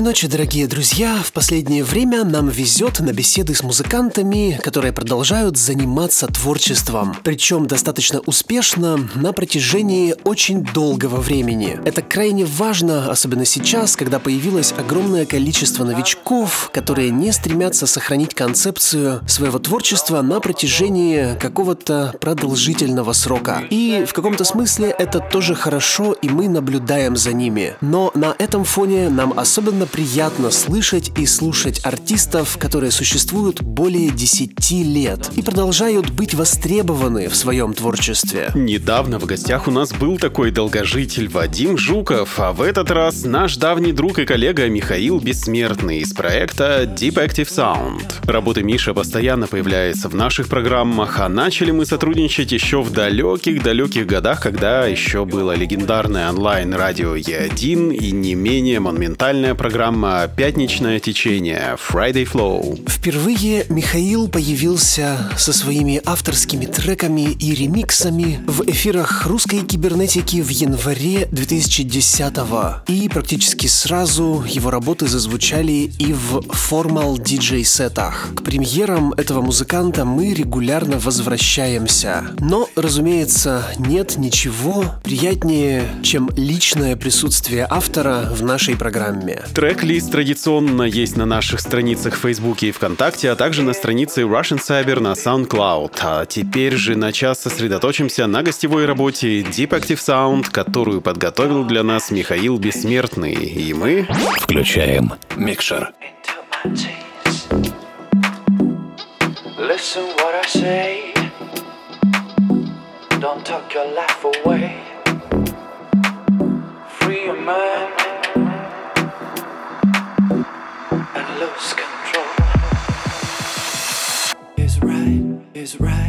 Доброй ночи, дорогие друзья! В последнее время нам везет на беседы с музыкантами, которые продолжают заниматься творчеством. Причем достаточно успешно на протяжении очень долгого времени. Это крайне важно, особенно сейчас, когда появилось огромное количество новичков, которые не стремятся сохранить концепцию своего творчества на протяжении какого-то продолжительного срока. И в каком-то смысле это тоже хорошо, и мы наблюдаем за ними. Но на этом фоне нам особенно приятно слышать и слушать артистов, которые существуют более 10 лет и продолжают быть востребованы в своем творчестве. Недавно в гостях у нас был такой долгожитель Вадим Жуков, а в этот раз наш давний друг и коллега Михаил Бессмертный из проекта Deep Active Sound. Работа Миша постоянно появляется в наших программах, а начали мы сотрудничать еще в далеких-далеких годах, когда еще было легендарное онлайн-радио Е1 и не менее монументальное программа «Пятничное течение» Friday Flow. Впервые Михаил появился со своими авторскими треками и ремиксами в эфирах русской кибернетики в январе 2010-го. И практически сразу его работы зазвучали и в формал диджей-сетах. К премьерам этого музыканта мы регулярно возвращаемся. Но, разумеется, нет ничего приятнее, чем личное присутствие автора в нашей программе. Трек-лист традиционно есть на наших страницах в Фейсбуке и ВКонтакте, а также на странице Russian Cyber на SoundCloud. А теперь же на час сосредоточимся на гостевой работе Deep Active Sound, которую подготовил для нас Михаил Бессмертный. И мы... Включаем микшер. Listen what I say. Don't talk your life away. Free your mind. Is right,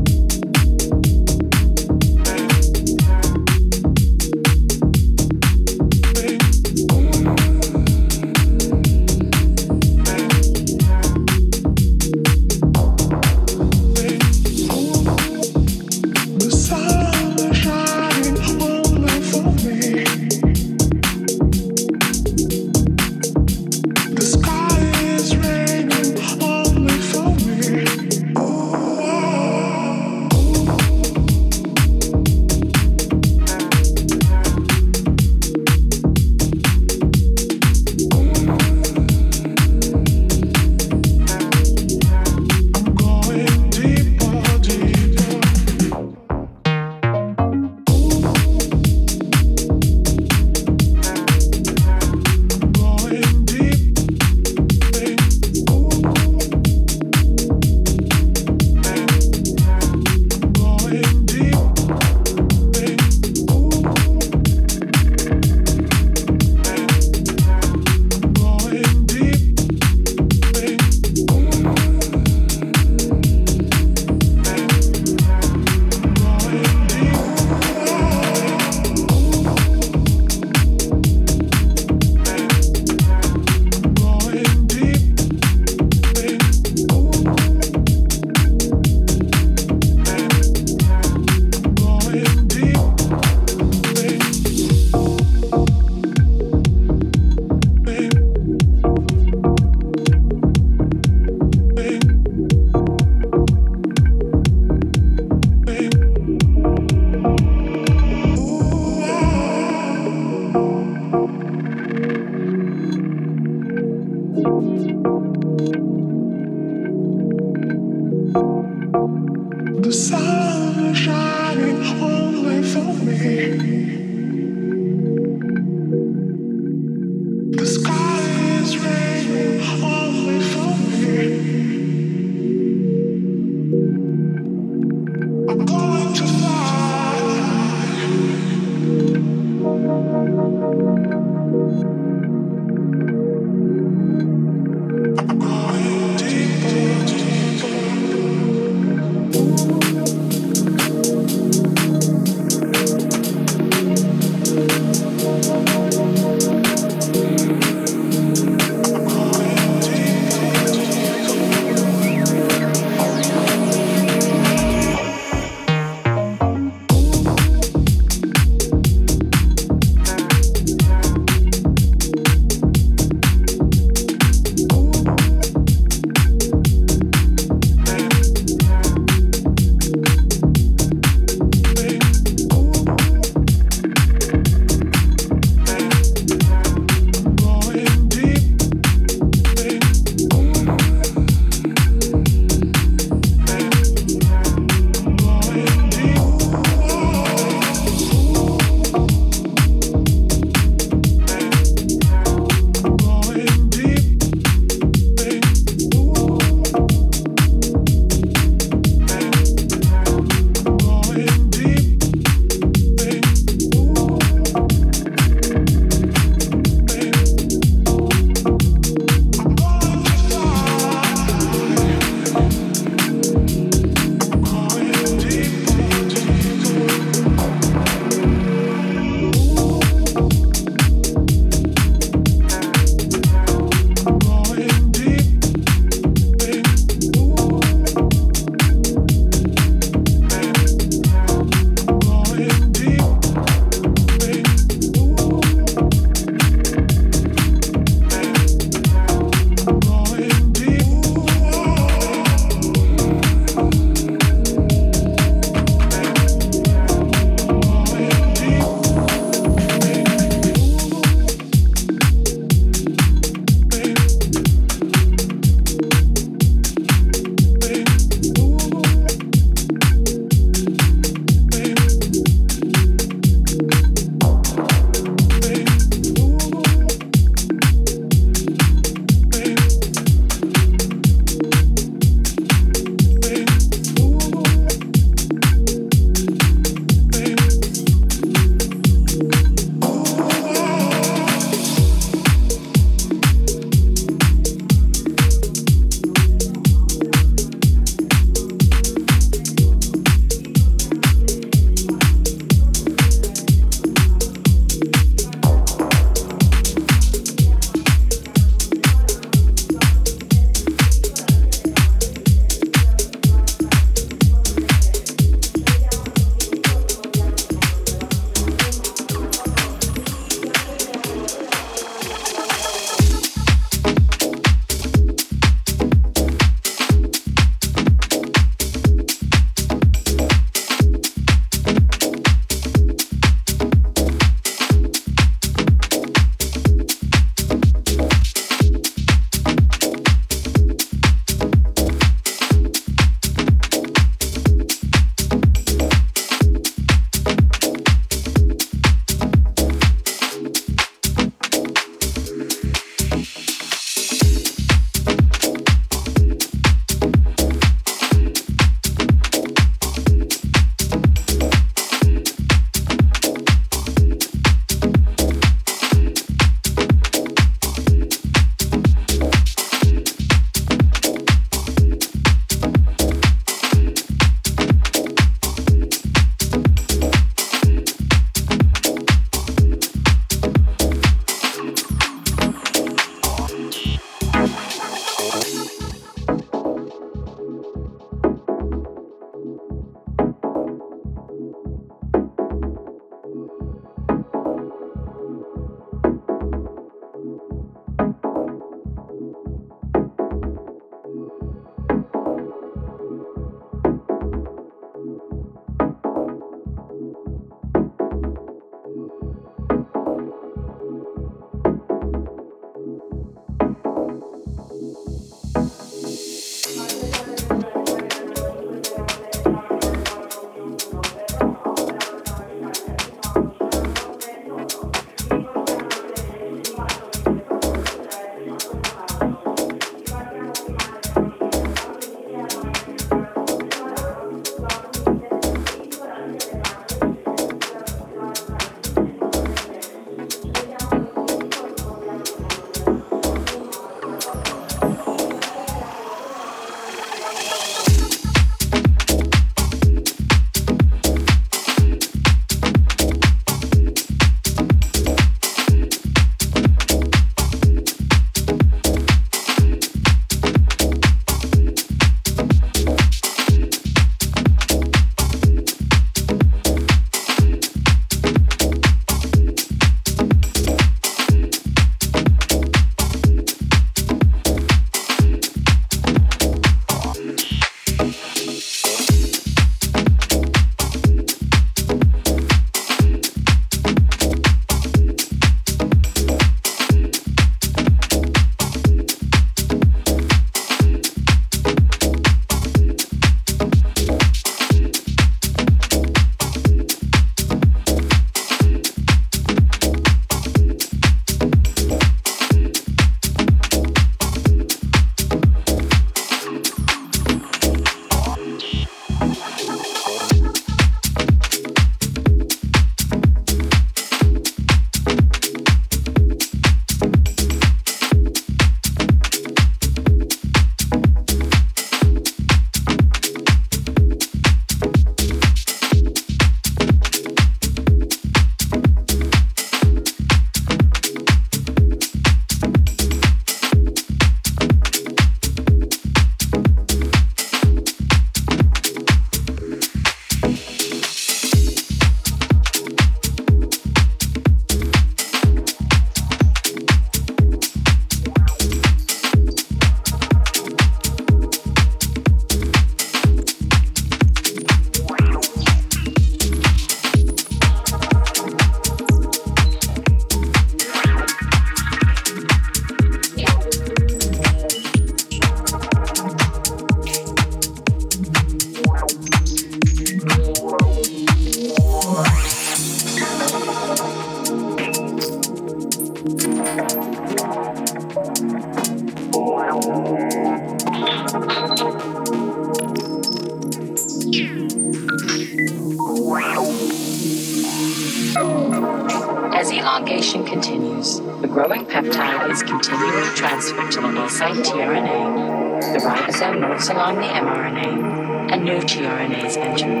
and no tRNAs engine.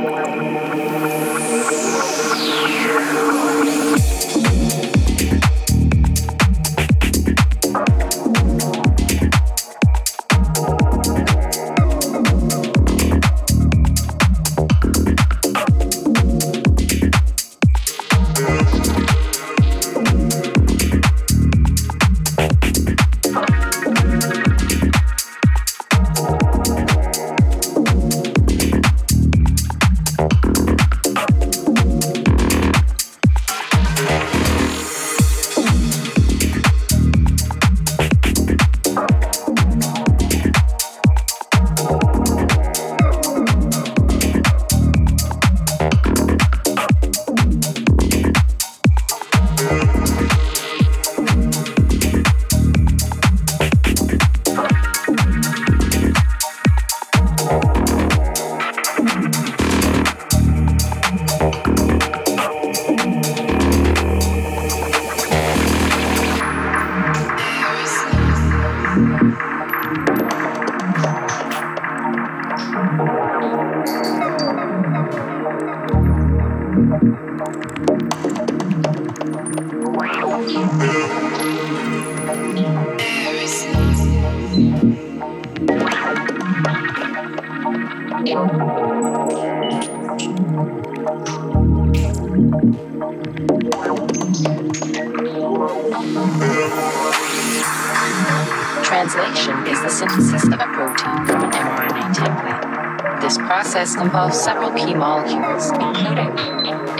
Process involves several key molecules, including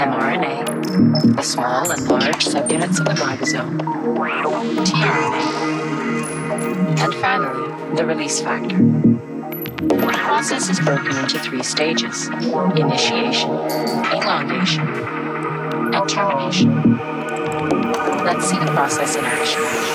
mRNA, the small and large subunits of the ribosome, tRNA, and finally, the release factor. The process is broken into three stages initiation, elongation, and termination. Let's see the process in action.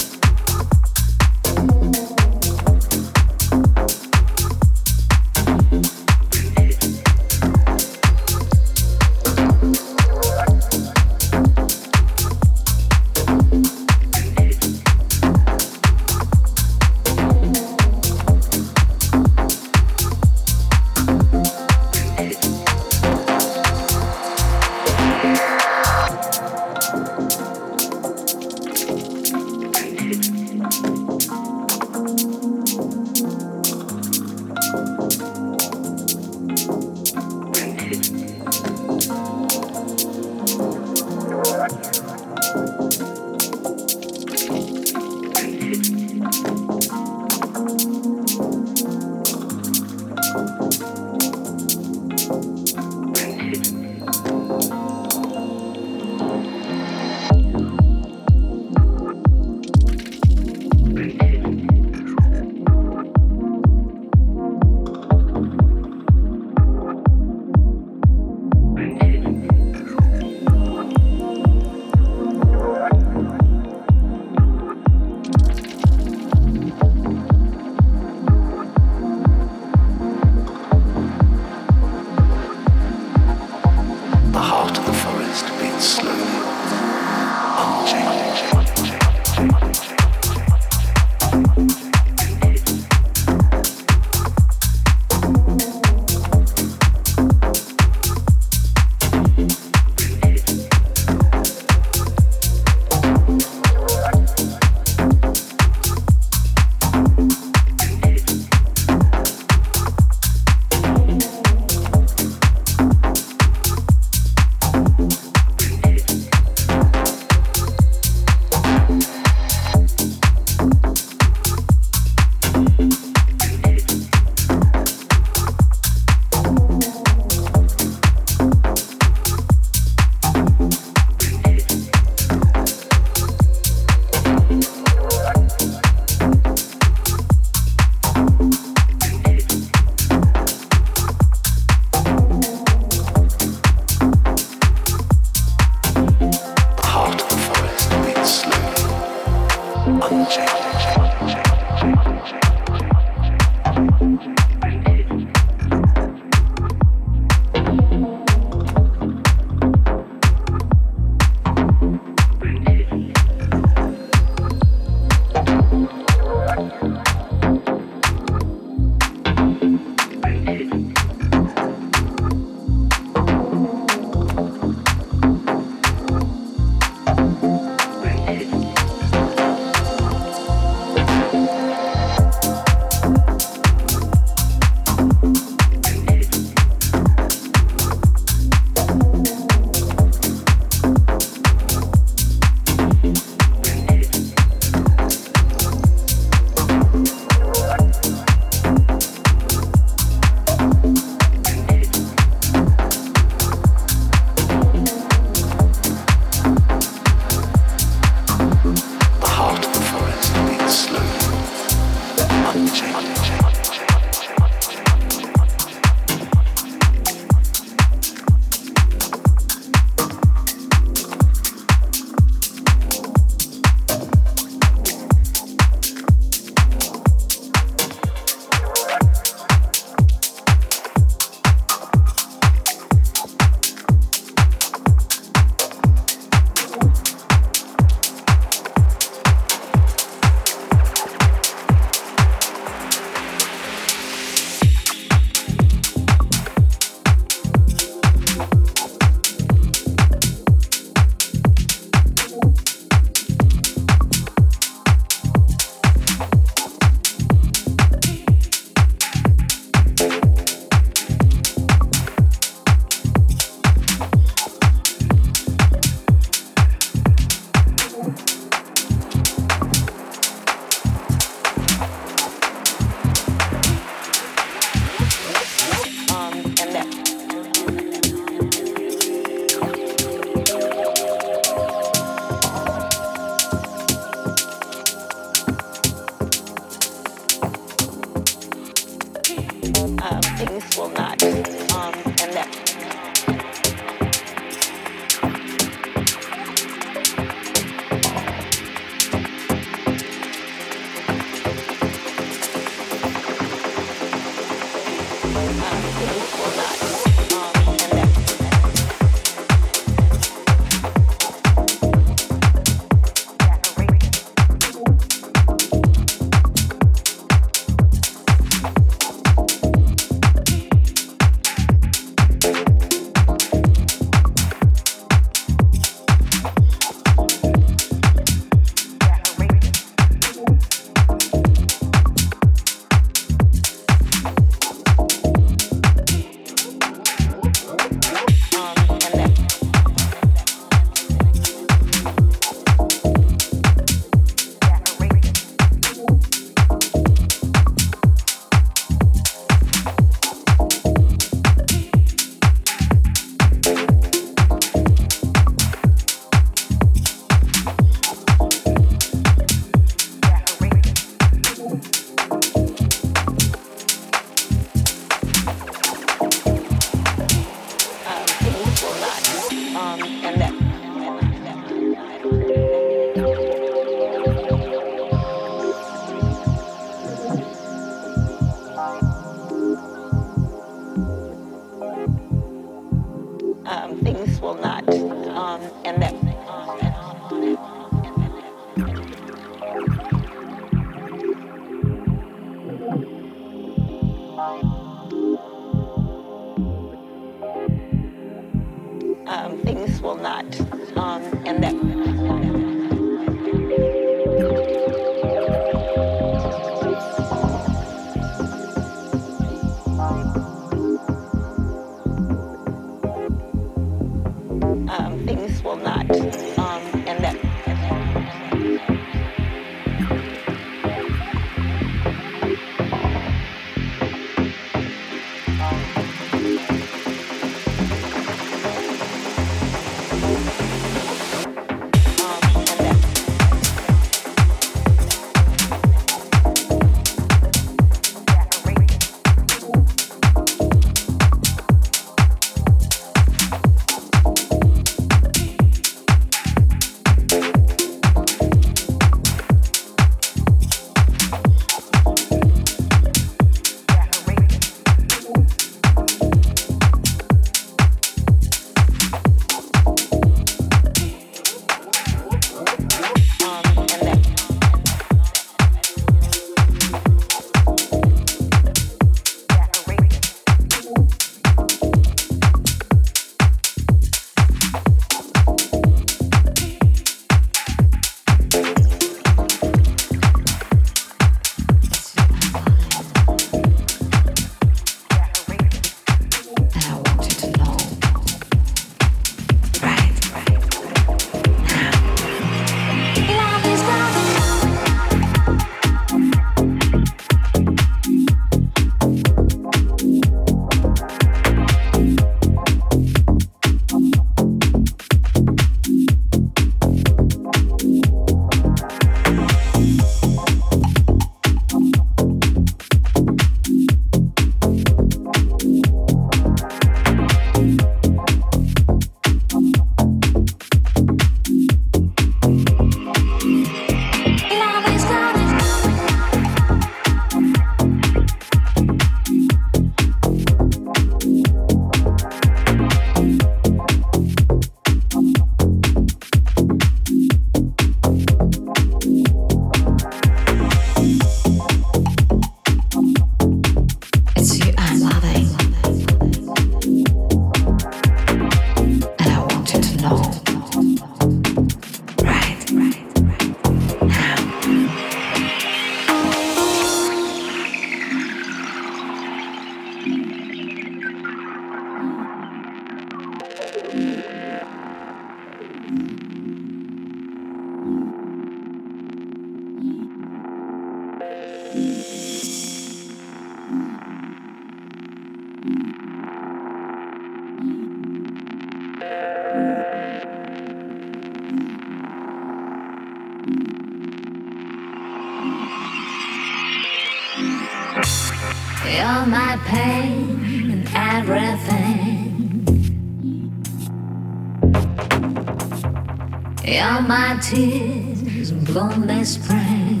tears blown their spring.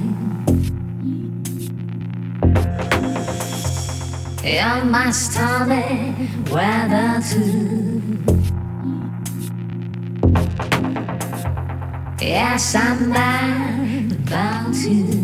You're my stormy weather too. Yes, I'm mad about you.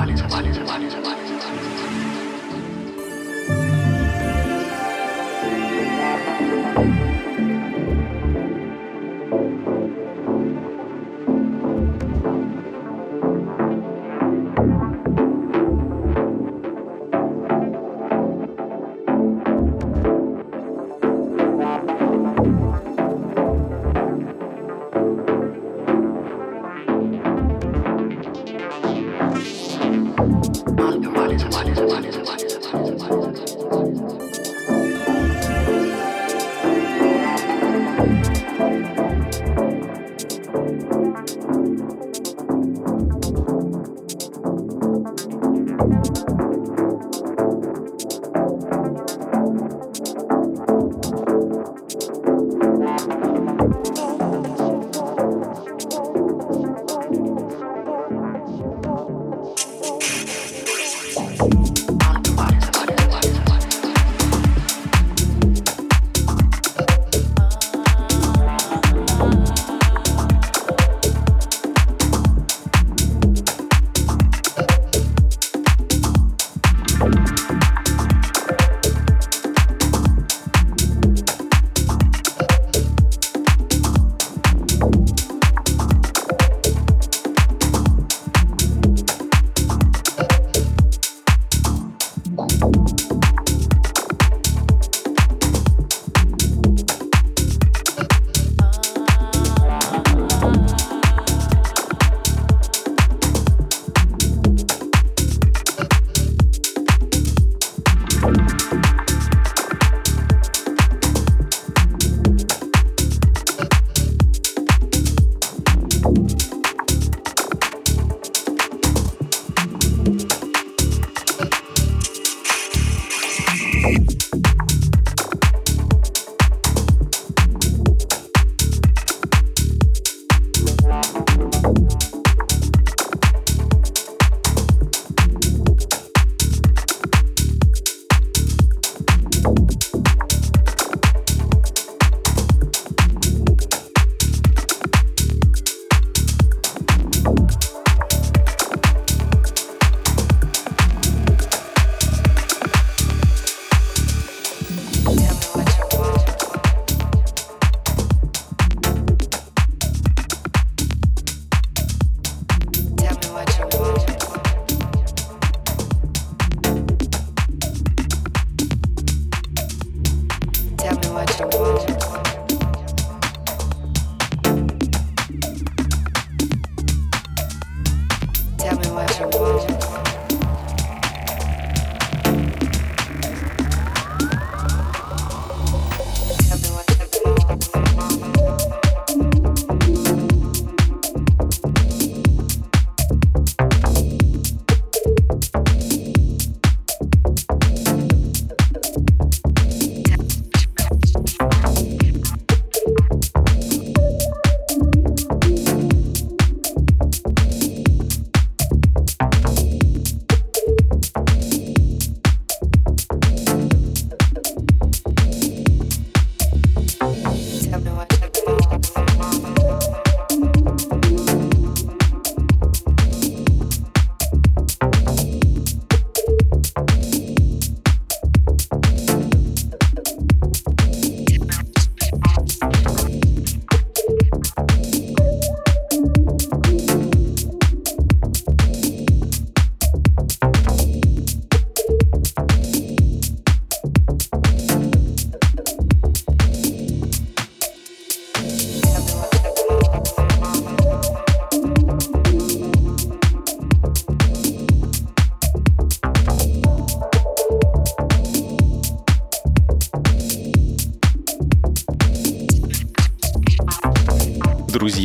八零三八零三八零三八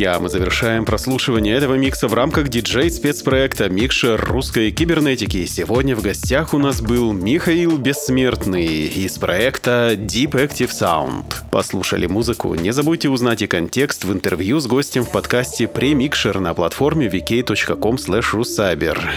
Друзья, мы завершаем прослушивание этого микса в рамках диджей-спецпроекта «Микшер русской кибернетики». Сегодня в гостях у нас был Михаил Бессмертный из проекта Deep Active Sound. Послушали музыку? Не забудьте узнать и контекст в интервью с гостем в подкасте «Премикшер» на платформе vk.com.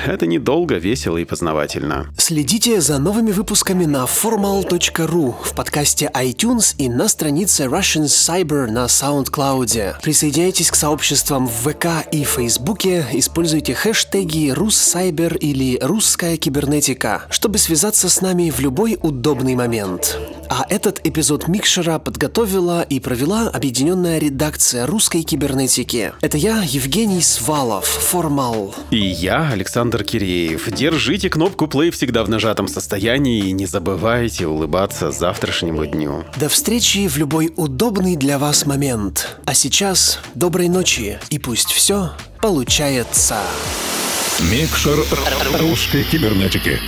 Это недолго, весело и познавательно. Следите за новыми выпусками на formal.ru, в подкасте iTunes и на странице Russian Cyber на SoundCloud. Присоединяйтесь к сообществам в ВК и Фейсбуке, используйте хэштеги «Руссайбер» или «Русская кибернетика», чтобы связаться с нами в любой удобный момент. А этот эпизод Микшера подготовила и провела объединенная редакция русской кибернетики. Это я, Евгений Свалов, Формал. И я, Александр Киреев. Держите кнопку play всегда в нажатом состоянии и не забывайте улыбаться завтрашнему дню. До встречи в любой удобный для вас момент. А сейчас доброй ночи и пусть все получается. Микшер русской кибернетики.